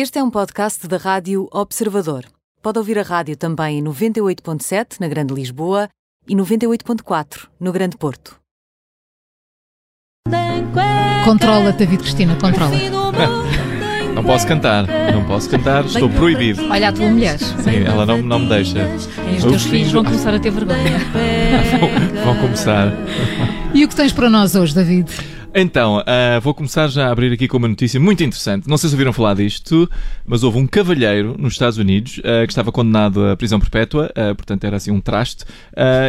Este é um podcast da Rádio Observador. Pode ouvir a rádio também em 98.7 na Grande Lisboa e 98.4 no Grande Porto. Controla, David Cristina, controla. Não posso cantar, não posso cantar, estou proibido. Olha a tua mulher. Sim, ela não, não me deixa. E os teus filhos vão começar a ter vergonha. Vão, vão começar. E o que tens para nós hoje, David? Então, ah, vou começar já a abrir aqui com uma notícia muito interessante. Não sei se ouviram falar disto, mas houve um cavalheiro nos Estados Unidos ah, que estava condenado à prisão perpétua, ah, portanto era assim um traste,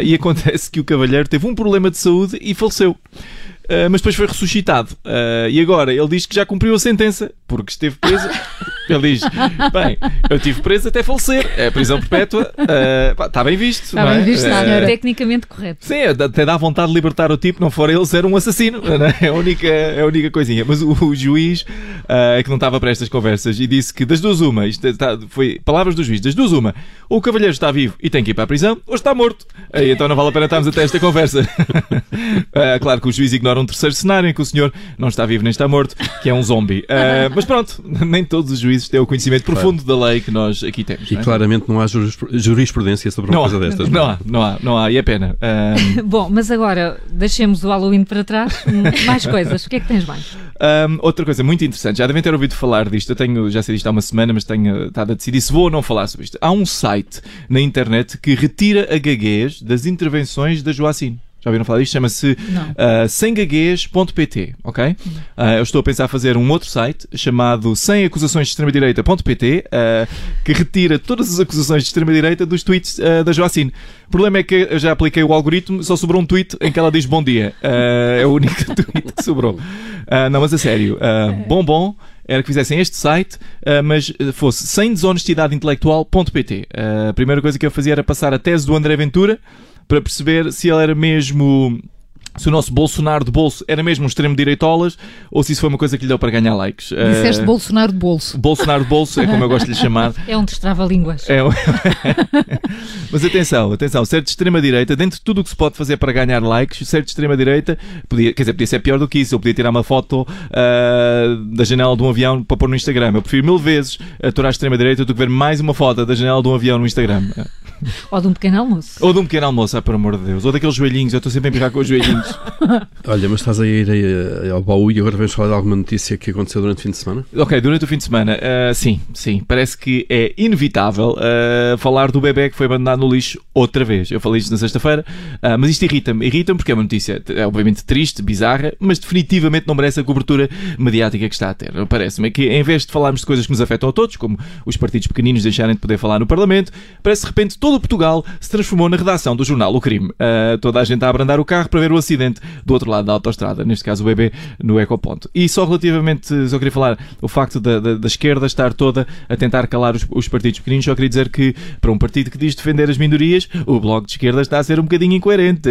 e acontece que o cavalheiro teve um problema de saúde e faleceu. Mas depois foi ressuscitado. E agora ele diz que já cumpriu a sentença, porque esteve preso. Ele diz: Bem, eu estive preso até falecer. É prisão perpétua. ah, pá, está bem visto. Está bem é? visto, Ah, senhora. Tecnicamente correto. Sim, até dá vontade de libertar o tipo, não for ele ser um assassino. é? É a única, é a única coisinha. Mas o, o juiz ah, é que não estava para estas conversas e disse que das duas uma, isto está- foi palavras do juiz, das duas uma, ou o cavalheiro está vivo e tem que ir para a prisão, ou está morto. Aí, então não vale a pena estarmos até esta conversa. Ah, claro que o juiz ignora um terceiro cenário em que o senhor não está vivo nem está morto, que é um zombie. Mas pronto, nem todos os juízes têm o conhecimento profundo da lei que nós aqui temos. E não é? claramente não há juris- jurisprudência sobre uma não, há, coisa destas. não há, não há, não há, e é pena. Ah, Bom, mas agora deixemos o Halloween para trás. Hum, Mais coisas. O que é que tens mais? Um, outra coisa muito interessante, já devem ter ouvido falar disto. Eu tenho, já sei disto há uma semana, mas tenho estado a decidir se vou ou não falar sobre isto. Há um site na internet que retira a gaguez das intervenções da Joacine. Já ouviram falar disto? Chama-se uh, semgaguez.pt, ok? Uh, eu estou a pensar fazer um outro site chamado semacusaçõesdeextrema-direita.pt uh, que retira todas as acusações de extrema-direita dos tweets uh, da Joacine. O problema é que eu já apliquei o algoritmo, só sobrou um tweet em que ela diz bom dia. É o único tweet que sobrou. Não, mas a sério, uh, bom bom era que fizessem este site, mas fosse sem desonestidade intelectual.pt. A primeira coisa que eu fazia era passar a tese do André Ventura para perceber se ele era mesmo. Se o nosso Bolsonaro de bolso era mesmo um extremo direitolas ou se isso foi uma coisa que lhe deu para ganhar likes. Uh, Disseste Bolsonaro de bolso. Bolsonaro de bolso é como eu gosto de lhe chamar. É um destrava-línguas. É um- Mas atenção, atenção, ser de extrema-direita, dentro de tudo o que se pode fazer para ganhar likes, ser de extrema-direita, podia, quer dizer, podia ser pior do que isso. Eu podia tirar uma foto ah, da janela de um avião para pôr no Instagram. Eu prefiro mil vezes aturar a extrema-direita do que ver mais uma foto da janela de um avião no Instagram. Ou de um pequeno almoço. Ou de um pequeno almoço, ah, por amor de Deus. Ou daqueles joelhinhos, eu estou sempre a empurrar com os joelhinhos. Olha, mas estás a ir aí, ao baú e agora vamos falar de alguma notícia que aconteceu durante o fim de semana? Ok, durante o fim de semana, ah, sim, sim, parece que é inevitável ah, falar do bebê que foi abandonado no lixo outra vez. Eu falei isto na sexta-feira, ah, mas isto irrita-me. Irrita-me porque é uma notícia, é obviamente triste, bizarra, mas definitivamente não merece a cobertura mediática que está a ter. Parece-me que em vez de falarmos de coisas que nos afetam a todos, como os partidos pequeninos deixarem de poder falar no Parlamento, parece de repente todo Portugal se transformou na redação do jornal O Crime. Ah, toda a gente a abrandar o carro para ver o acidente do outro lado da autostrada, neste caso o bebê no ecoponto. E só relativamente, só queria falar o facto da, da, da esquerda estar toda a tentar calar os, os partidos pequeninos, só queria dizer que para um partido que diz defender as minorias, o bloco de esquerda está a ser um bocadinho incoerente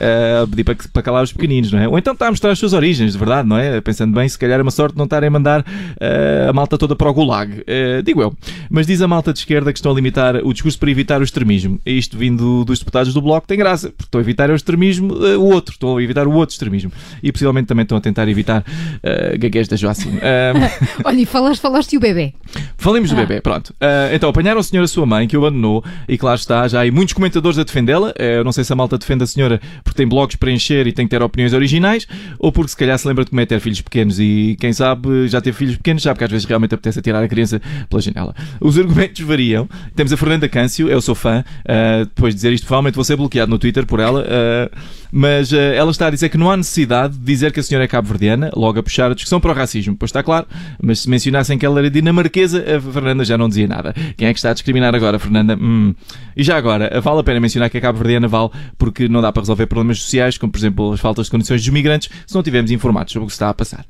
ah, a pedir para, para calar os pequeninos, não é? Ou então está a mostrar as suas origens, de verdade, não é? Pensando bem, se calhar é uma sorte não estarem a mandar ah, a malta toda para o gulag, digo eu. Mas diz a malta de esquerda que estão a limitar o discurso para evitar o extremismo. E isto vindo dos deputados do bloco tem graça, porque estão a evitar o extremismo, ah, o outro, estão a evitar o outro extremismo. E possivelmente também estão a tentar evitar uh, gaguez da Joacine. Ah, Olha, e falaste, falaste e o bebê. Falemos do bebê, pronto. Ah, então, apanharam a senhora a sua mãe, que o abandonou, e claro está, já há muitos comentadores a defendê-la. Eh, Eu não sei se a malta defende a senhora porque tem blogs para encher e tem que ter opiniões originais, ou porque se calhar se lembra de como é ter filhos pequenos e quem sabe já teve filhos pequenos, sabe que às vezes realmente apetece atirar a criança pela janela. Os argumentos variam. Temos a Fernanda Câncio, eu sou fã, ah, depois de dizer isto, provavelmente vou ser bloqueado no Twitter por ela, ah, mas ah, ela está a dizer que não há necessidade de dizer que a senhora é cabo-verdiana, logo a puxar a discussão para o racismo. Pois está claro, mas se mencionassem que ela era dinamarquesa, a Fernanda já não dizia nada. Quem é que está a discriminar agora, Fernanda? Hum. E já agora, vale a pena mencionar que a cabo-verdiana vale porque não dá para resolver problemas sociais, como por exemplo as faltas de condições dos migrantes, se não estivermos informados sobre o que está a passar.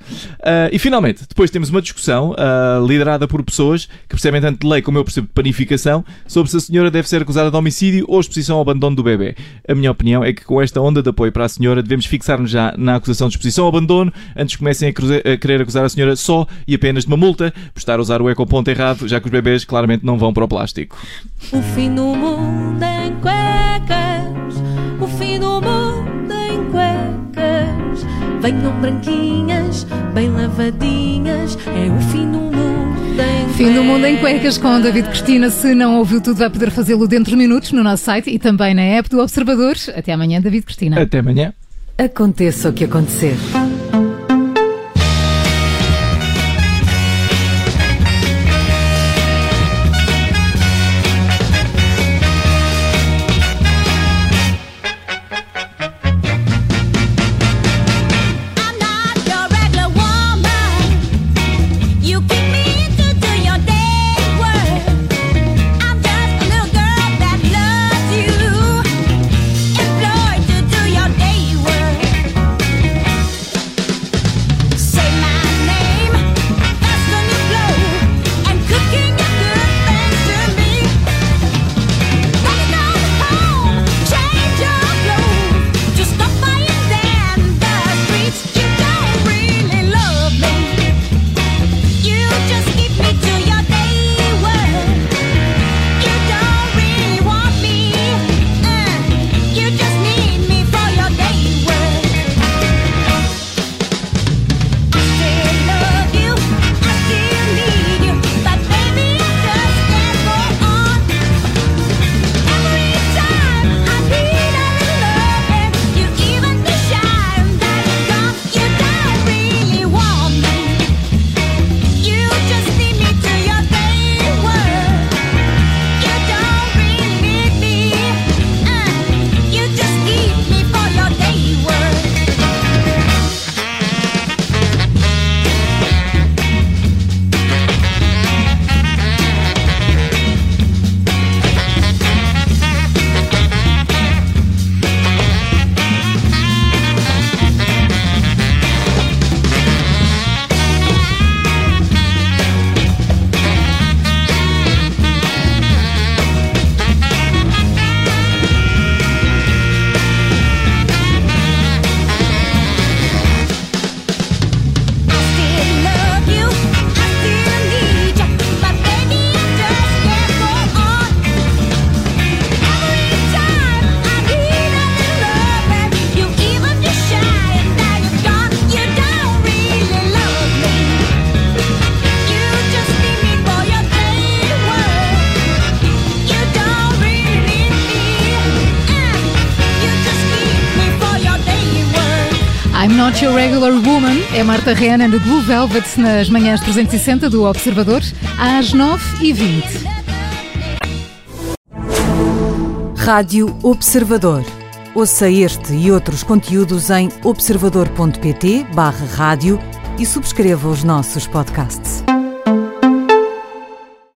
E finalmente, depois temos uma discussão liderada por pessoas que percebem tanto de lei como eu percebo de panificação sobre se a senhora deve ser acusada de homicídio ou exposição ao abandono do bebê. A minha opinião é que com esta onda de apoio para a senhora devemos fixar-nos já na acusação de exposição ao abandono antes que comecem a, a querer acusar a senhora só e apenas de uma multa por estar a usar o ecoponto errado, já que os bebês claramente não vão para o plástico. O fim do mundo em cuecas, o fim do mundo em cuecas. Venham branquinhas, bem lavadinhas, é o fim do mundo Fim do Mundo em Cuecas com David Cristina. Se não ouviu tudo, vai poder fazê-lo dentro de minutos no nosso site e também na app do Observadores. Até amanhã, David Cristina. Até amanhã. Aconteça o que acontecer. I'm Not Your Regular Woman é Marta Reana no Blue Velvet nas manhãs 360 do Observador, às 9h20. Rádio Observador. Ouça este e outros conteúdos em observador.pt/barra rádio e subscreva os nossos podcasts.